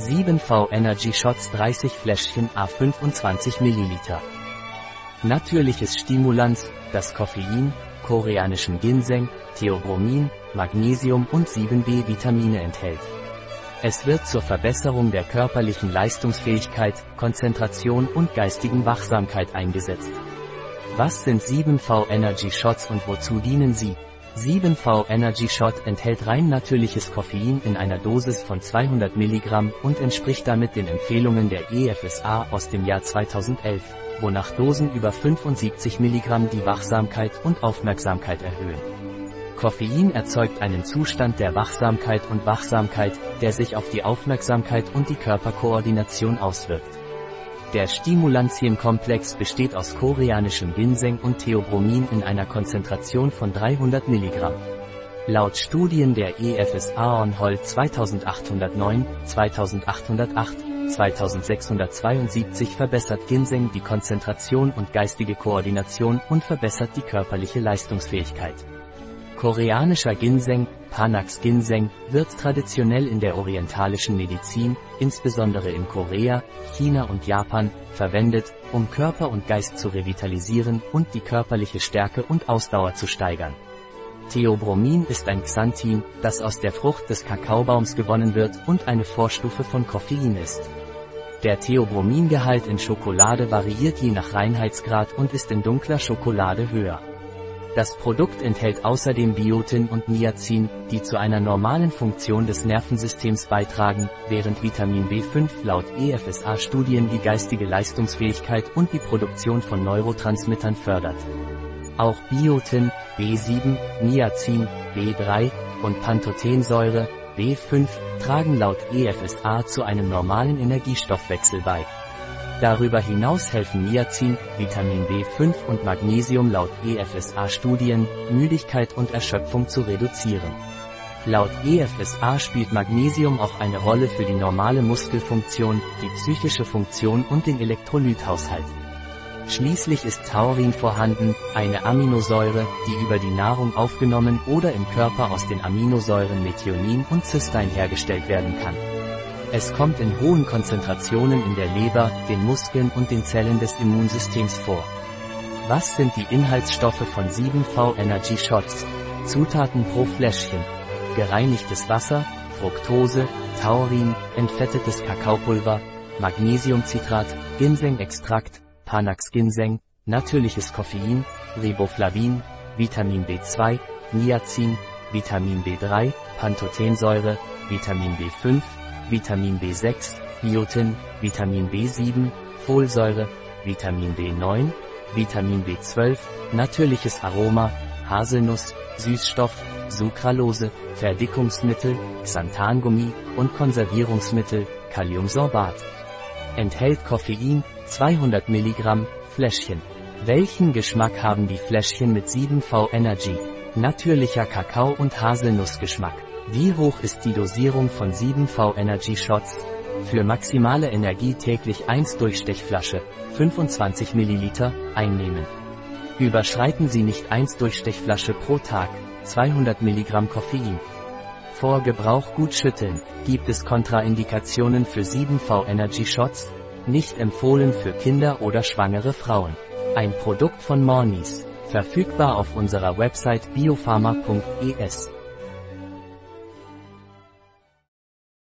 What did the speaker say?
7V Energy Shots 30 Fläschchen A 25 ml. Natürliches Stimulans, das Koffein, koreanischen Ginseng, Theobromin, Magnesium und 7b Vitamine enthält. Es wird zur Verbesserung der körperlichen Leistungsfähigkeit, Konzentration und geistigen Wachsamkeit eingesetzt. Was sind 7V Energy Shots und wozu dienen sie? 7V Energy Shot enthält rein natürliches Koffein in einer Dosis von 200 mg und entspricht damit den Empfehlungen der EFSA aus dem Jahr 2011, wonach Dosen über 75 mg die Wachsamkeit und Aufmerksamkeit erhöhen. Koffein erzeugt einen Zustand der Wachsamkeit und Wachsamkeit, der sich auf die Aufmerksamkeit und die Körperkoordination auswirkt. Der Stimulantien-Komplex besteht aus koreanischem Ginseng und Theobromin in einer Konzentration von 300 mg. Laut Studien der EFSA on Hol 2809, 2808, 2672 verbessert Ginseng die Konzentration und geistige Koordination und verbessert die körperliche Leistungsfähigkeit. Koreanischer Ginseng, Panax Ginseng, wird traditionell in der orientalischen Medizin, insbesondere in Korea, China und Japan, verwendet, um Körper und Geist zu revitalisieren und die körperliche Stärke und Ausdauer zu steigern. Theobromin ist ein Xanthin, das aus der Frucht des Kakaobaums gewonnen wird und eine Vorstufe von Koffein ist. Der Theobromingehalt in Schokolade variiert je nach Reinheitsgrad und ist in dunkler Schokolade höher. Das Produkt enthält außerdem Biotin und Niacin, die zu einer normalen Funktion des Nervensystems beitragen, während Vitamin B5 laut EFSA-Studien die geistige Leistungsfähigkeit und die Produktion von Neurotransmittern fördert. Auch Biotin, B7, Niacin, B3 und Pantothensäure, B5, tragen laut EFSA zu einem normalen Energiestoffwechsel bei. Darüber hinaus helfen Niacin, Vitamin B5 und Magnesium laut EFSA-Studien, Müdigkeit und Erschöpfung zu reduzieren. Laut EFSA spielt Magnesium auch eine Rolle für die normale Muskelfunktion, die psychische Funktion und den Elektrolythaushalt. Schließlich ist Taurin vorhanden, eine Aminosäure, die über die Nahrung aufgenommen oder im Körper aus den Aminosäuren Methionin und Cystein hergestellt werden kann. Es kommt in hohen Konzentrationen in der Leber, den Muskeln und den Zellen des Immunsystems vor. Was sind die Inhaltsstoffe von 7V Energy Shots? Zutaten pro Fläschchen. Gereinigtes Wasser, Fructose, Taurin, entfettetes Kakaopulver, Magnesiumcitrat, Ginseng-Extrakt, Panax Ginseng, natürliches Koffein, Riboflavin, Vitamin B2, Niacin, Vitamin B3, Pantothensäure, Vitamin B5, Vitamin B6, Biotin, Vitamin B7, Folsäure, Vitamin B9, Vitamin B12, natürliches Aroma, Haselnuss, Süßstoff, Sucralose, Verdickungsmittel, Xanthangummi und Konservierungsmittel, Kaliumsorbat. Enthält Koffein, 200 mg, Fläschchen. Welchen Geschmack haben die Fläschchen mit 7V Energy? Natürlicher Kakao und Haselnussgeschmack. Wie hoch ist die Dosierung von 7V Energy Shots? Für maximale Energie täglich 1 Durchstechflasche, 25 ml, einnehmen. Überschreiten Sie nicht 1 Durchstechflasche pro Tag, 200 mg Koffein. Vor Gebrauch gut schütteln. Gibt es Kontraindikationen für 7V Energy Shots? Nicht empfohlen für Kinder oder schwangere Frauen. Ein Produkt von Mornis. Verfügbar auf unserer Website biopharma.es.